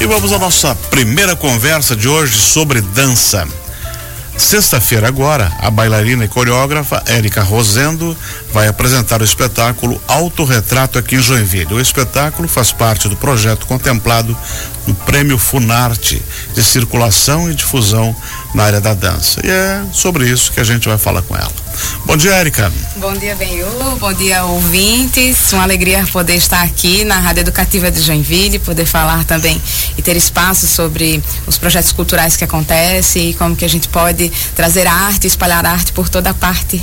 E vamos à nossa primeira conversa de hoje sobre dança. Sexta-feira agora, a bailarina e coreógrafa Érica Rosendo vai apresentar o espetáculo Autorretrato aqui em Joinville. O espetáculo faz parte do projeto contemplado no Prêmio Funarte de circulação e difusão na área da dança. E é sobre isso que a gente vai falar com ela. Bom dia, Érica. Bom dia, Benhur. Bom dia, ouvintes. Uma alegria poder estar aqui na Rádio Educativa de Joinville, poder falar também e ter espaço sobre os projetos culturais que acontecem e como que a gente pode trazer arte, espalhar arte por toda parte.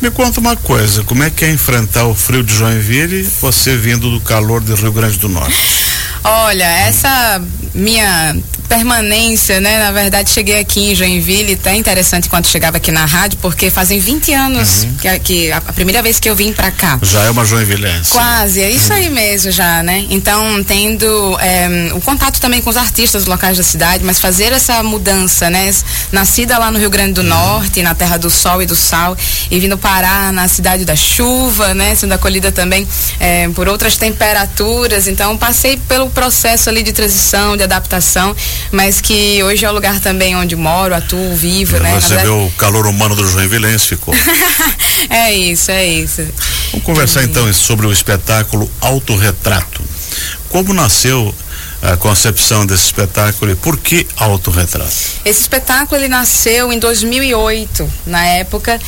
Me conta uma coisa, como é que é enfrentar o frio de Joinville, você vindo do calor do Rio Grande do Norte? Olha, essa minha permanência, né? Na verdade, cheguei aqui em Joinville, até interessante quando chegava aqui na rádio, porque fazem 20 anos uhum. que, que a, a, primeira vez que eu vim para cá. Já é uma joinvilense. Quase, é isso uhum. aí mesmo já, né? Então, tendo é, o contato também com os artistas locais da cidade, mas fazer essa mudança, né? Nascida lá no Rio Grande do uhum. Norte, na terra do sol e do sal, e vindo parar na cidade da chuva, né? Sendo acolhida também é, por outras temperaturas. Então, passei pelo processo ali de transição, de adaptação mas que hoje é o lugar também onde moro, atuo, vivo, é, né? Você vê o calor humano do Joinvilense ficou. é isso, é isso. Vamos conversar então sobre o espetáculo Autorretrato. Como nasceu a concepção desse espetáculo e por que autorretrato? Esse espetáculo ele nasceu em 2008, na época,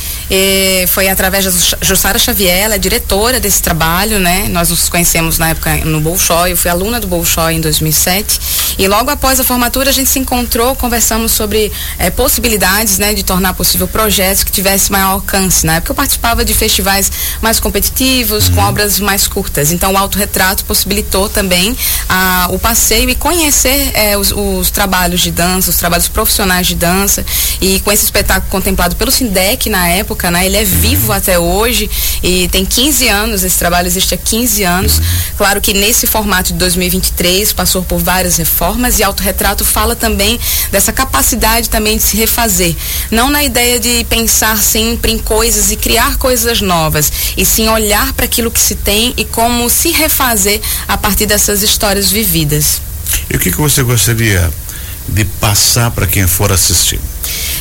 foi através da Jussara Xavier, ela é diretora desse trabalho, né? Nós nos conhecemos na época no Bolshoi, eu fui aluna do Bolshoi em 2007 e logo após a formatura a gente se encontrou, conversamos sobre é, possibilidades, né, de tornar possível projetos que tivessem maior alcance. Na época eu participava de festivais mais competitivos, uhum. com obras mais curtas. Então o autorretrato possibilitou também a, o passeio e conhecer é, os, os, trabalhos de dança, os trabalhos profissionais de dança. E com esse espetáculo contemplado pelo Sindec na época, né? Ele é vivo até hoje e tem 15 anos, esse trabalho existe há 15 anos. Claro que nesse formato de 2023 passou por várias reformas e autorretrato fala também dessa capacidade também de se refazer. Não na ideia de pensar sempre em coisas e criar coisas novas, e sim olhar para aquilo que se tem e como se refazer a partir dessas histórias vividas. E o que, que você gostaria de passar para quem for assistir?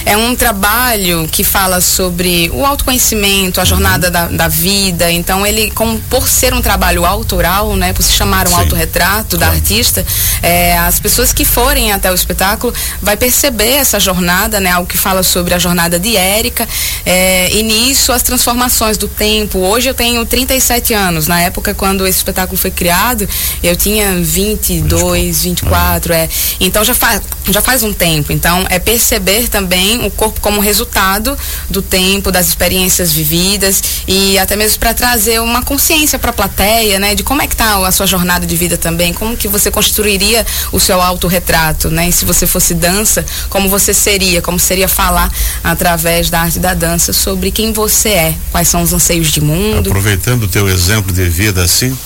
É um trabalho que fala sobre o autoconhecimento, a jornada uhum. da, da, vida. Então, ele, como, por ser um trabalho autoral, né, por se chamar um Sim. autorretrato claro. da artista, é, as pessoas que forem até o espetáculo vai perceber essa jornada, né, algo que fala sobre a jornada de Érica, é, e nisso as transformações do tempo. Hoje eu tenho 37 anos. Na época, quando esse espetáculo foi criado, eu tinha 22, 24. É. Então já faz, já faz um tempo. Então, é perceber também o corpo como resultado do tempo, das experiências vividas e até mesmo para trazer uma consciência para a plateia, né, de como é que tá a sua jornada de vida também, como que você construiria o seu autorretrato, né? E se você fosse dança, como você seria, como seria falar através da arte da dança sobre quem você é, quais são os anseios de mundo. Aproveitando o teu exemplo de vida assim,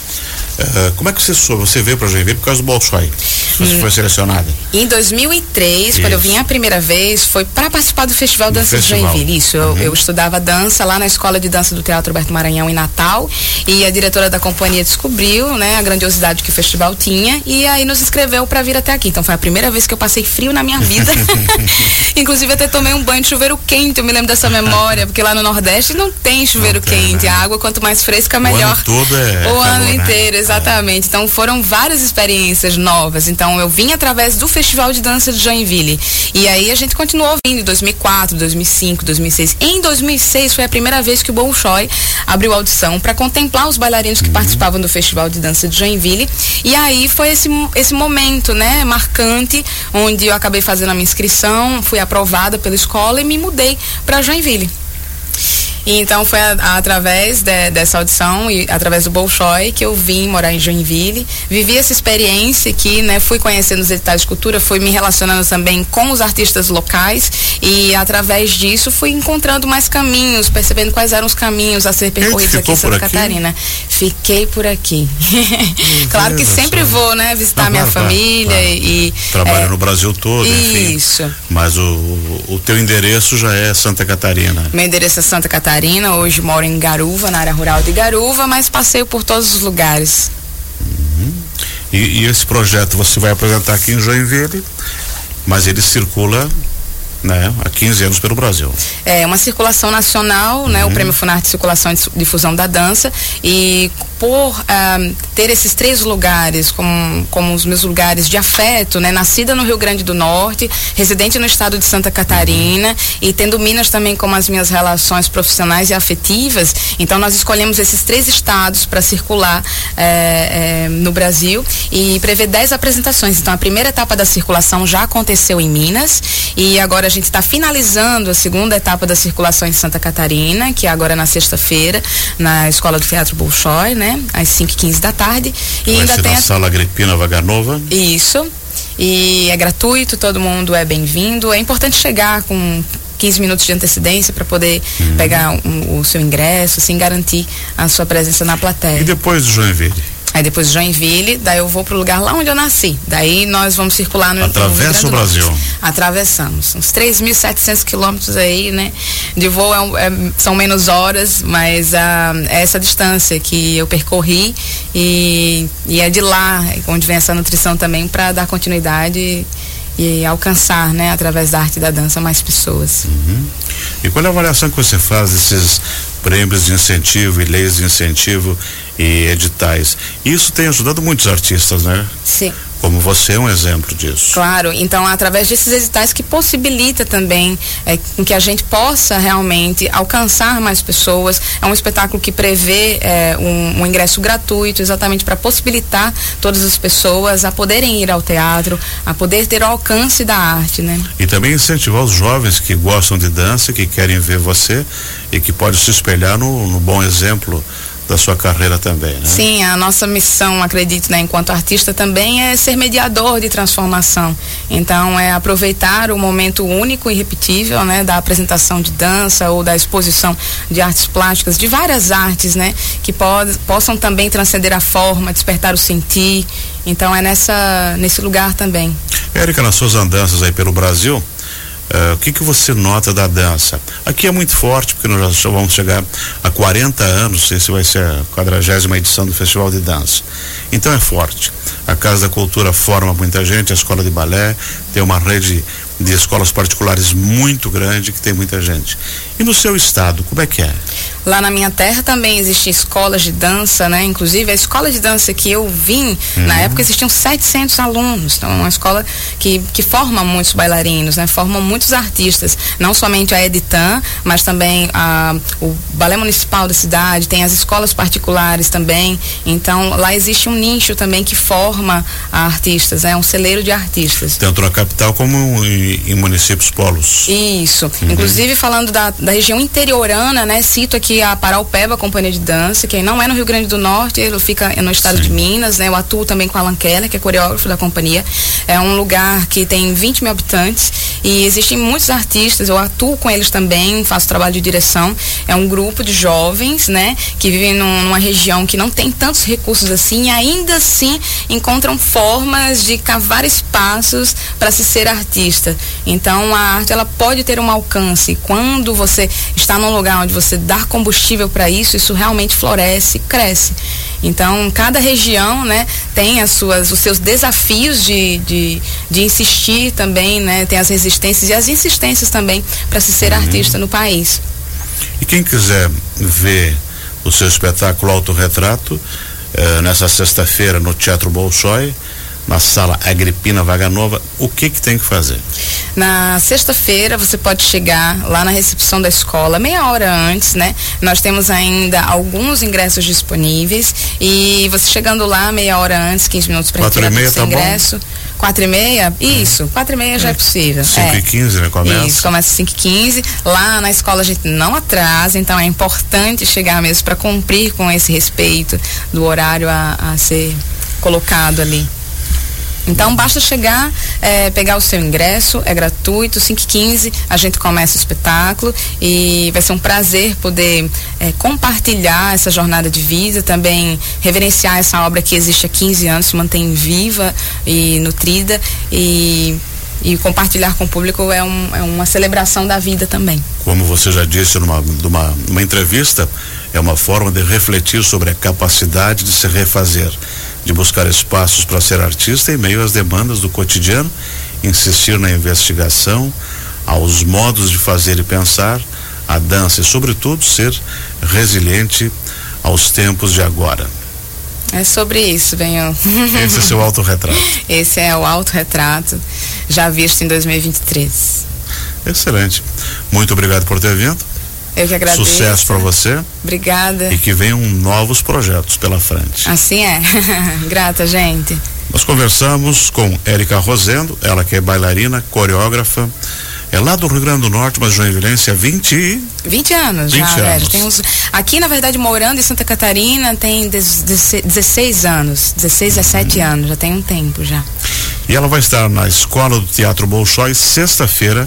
uh, como é que você soube? Você veio para Joinville por causa do Bolshoi? Você foi selecionada? Em 2003, Isso. quando eu vim a primeira vez, foi para participar do Festival do Dança festival. de Joinville. Isso, uhum. eu, eu, estudava dança lá na Escola de Dança do Teatro Roberto Maranhão em Natal e a diretora da companhia descobriu, né, a grandiosidade que o festival tinha e aí nos inscreveu para vir até aqui. Então foi a primeira vez que eu passei frio na minha vida. Inclusive até tomei um banho de chuveiro quente, eu me lembro dessa memória, porque lá no Nordeste não tem chuveiro não tem, quente. Né? A água quanto mais fresca melhor. O ano todo é O ano né? inteiro, né? Exatamente. Então foram várias experiências novas. Então eu vim através do Festival de Dança de Joinville. E aí a gente continuou vindo em 2004, 2005, 2006. Em 2006 foi a primeira vez que o Bolshoi abriu audição para contemplar os bailarinos que uhum. participavam do Festival de Dança de Joinville. E aí foi esse, esse momento, né, marcante, onde eu acabei fazendo a minha inscrição, fui aprovada pela escola e me mudei para Joinville. E então foi a, a, através de, dessa audição e através do Bolshoi que eu vim morar em Joinville. Vivi essa experiência aqui, né? Fui conhecendo os editais de cultura, fui me relacionando também com os artistas locais e através disso fui encontrando mais caminhos, percebendo quais eram os caminhos a ser percorridos aqui em Santa Catarina. Fiquei por aqui. claro que sempre vou, né? Visitar Não, minha claro, família claro, claro. e. Trabalha é, no Brasil todo, enfim. Isso. Mas o, o teu endereço já é Santa Catarina. Meu endereço é Santa Catarina Catarina, hoje moro em Garuva, na área rural de Garuva, mas passeio por todos os lugares. Uhum. E, e esse projeto você vai apresentar aqui em Joinville, mas ele circula né, há 15 anos pelo Brasil. É uma circulação nacional, né, o uhum. Prêmio Funarte Circulação e Difusão da Dança e por uh, ter esses três lugares como, como os meus lugares de afeto, né, nascida no Rio Grande do Norte, residente no estado de Santa Catarina uhum. e tendo Minas também como as minhas relações profissionais e afetivas, então nós escolhemos esses três estados para circular eh, eh, no Brasil e prevê dez apresentações. Então a primeira etapa da circulação já aconteceu em Minas e agora gente está finalizando a segunda etapa da circulação em Santa Catarina, que é agora na sexta-feira, na Escola do Teatro Bolshoi, né? Às 5h15 da tarde. E Vai ainda ser tem na a... sala Agripina Vaganova. Isso. E é gratuito, todo mundo é bem-vindo. É importante chegar com 15 minutos de antecedência para poder uhum. pegar um, o seu ingresso, assim, garantir a sua presença na plateia. E depois do Joinville? Aí depois de Joinville, daí eu vou pro lugar lá onde eu nasci. Daí nós vamos circular no Atravessa o Brasil. Atravessamos. Uns 3.700 quilômetros aí, né? De voo é, é, são menos horas, mas ah, é essa distância que eu percorri e, e é de lá onde vem essa nutrição também para dar continuidade e alcançar, né, através da arte da dança, mais pessoas. Uhum. E qual é a avaliação que você faz desses prêmios de incentivo e leis de incentivo e editais? Isso tem ajudado muitos artistas, né? Sim como você é um exemplo disso. Claro, então através desses editais que possibilita também é, que a gente possa realmente alcançar mais pessoas. É um espetáculo que prevê é, um, um, ingresso gratuito, exatamente para possibilitar todas as pessoas a poderem ir ao teatro, a poder ter o alcance da arte, né? E também incentivar os jovens que gostam de dança, que querem ver você e que pode se espelhar no, no bom exemplo da sua carreira também, né? Sim, a nossa missão, acredito, né, enquanto artista também é ser mediador de transformação. Então, é aproveitar o momento único e repetível, né, da apresentação de dança ou da exposição de artes plásticas, de várias artes, né, que pod possam também transcender a forma, despertar o sentir. Então, é nessa nesse lugar também. Érica, nas suas andanças aí pelo Brasil, Uh, o que que você nota da dança? Aqui é muito forte, porque nós já vamos chegar a 40 anos, esse vai ser a quadragésima edição do Festival de Dança. Então é forte. A Casa da Cultura forma muita gente, a Escola de Balé tem uma rede de escolas particulares muito grande que tem muita gente. E no seu estado, como é que é? Lá na minha terra também existem escolas de dança, né? Inclusive a escola de dança que eu vim, uhum. na época existiam 700 alunos. Então, é uma escola que, que forma muitos bailarinos, né? Forma muitos artistas. Não somente a Editan, mas também a, o Balé Municipal da cidade, tem as escolas particulares também. Então, lá existe um nicho também que forma artistas, é né? um celeiro de artistas. Tanto na capital como em, em municípios polos. Isso. Uhum. Inclusive, falando da, da região interiorana, né? Cito aqui a Paraupeba Companhia de Dança, que não é no Rio Grande do Norte, ele fica no estado Sim. de Minas, né? Eu atuo também com Alan Keller, que é coreógrafo da companhia. É um lugar que tem 20 mil habitantes e existem muitos artistas, eu atuo com eles também, faço trabalho de direção. É um grupo de jovens, né? Que vivem num, numa região que não tem tantos recursos assim e ainda assim encontram formas de cavar espaços para se ser artista. Então a arte ela pode ter um alcance. Quando você está num lugar onde você dá combustível para isso, isso realmente floresce, cresce. Então, cada região, né, tem as suas, os seus desafios de, de, de insistir também, né, tem as resistências e as insistências também para se ser uhum. artista no país. E quem quiser ver o seu espetáculo Autorretrato, eh, nessa sexta-feira no Teatro Bolshoi, na sala Agripina Vaga Nova, o que que tem que fazer? Na sexta-feira você pode chegar lá na recepção da escola meia hora antes, né? Nós temos ainda alguns ingressos disponíveis e você chegando lá meia hora antes, 15 minutos para retirar o seu tá ingresso. Bom? Quatro e meia? Isso, quatro e meia já é, é possível. Cinco é. e quinze, né? Começa. Isso, começa cinco e quinze. Lá na escola a gente não atrasa, então é importante chegar mesmo para cumprir com esse respeito do horário a, a ser colocado ali. Então basta chegar, é, pegar o seu ingresso, é gratuito, 5h15 a gente começa o espetáculo e vai ser um prazer poder é, compartilhar essa jornada de vida, também reverenciar essa obra que existe há 15 anos, se mantém viva e nutrida e e compartilhar com o público é, um, é, uma celebração da vida também. Como você já disse numa, numa, numa entrevista, é uma forma de refletir sobre a capacidade de se refazer de buscar espaços para ser artista em meio às demandas do cotidiano, insistir na investigação, aos modos de fazer e pensar, a dança e, sobretudo, ser resiliente aos tempos de agora. É sobre isso, Benhão. Esse é seu autorretrato. Esse é o autorretrato, já visto em 2023. Excelente. Muito obrigado por ter vindo. Eu que agradeço. Sucesso para você. Obrigada. E que venham novos projetos pela frente. Assim é. Grata, gente. Nós conversamos com Érica Rosendo, ela que é bailarina, coreógrafa, é lá do Rio Grande do Norte, mas Joinvilense há 20 20 anos 20 já, anos. tem uns, aqui, na verdade, morando em Santa Catarina, tem 16 anos, 16, 17 Uhum. anos, já tem um tempo já. E ela vai estar na Escola do Teatro Bolshoi sexta-feira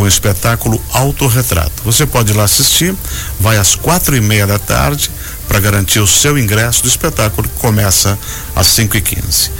com o espetáculo Autorretrato. Você pode ir lá assistir, vai às quatro e meia da tarde para garantir o seu ingresso do espetáculo que começa às cinco e quinze.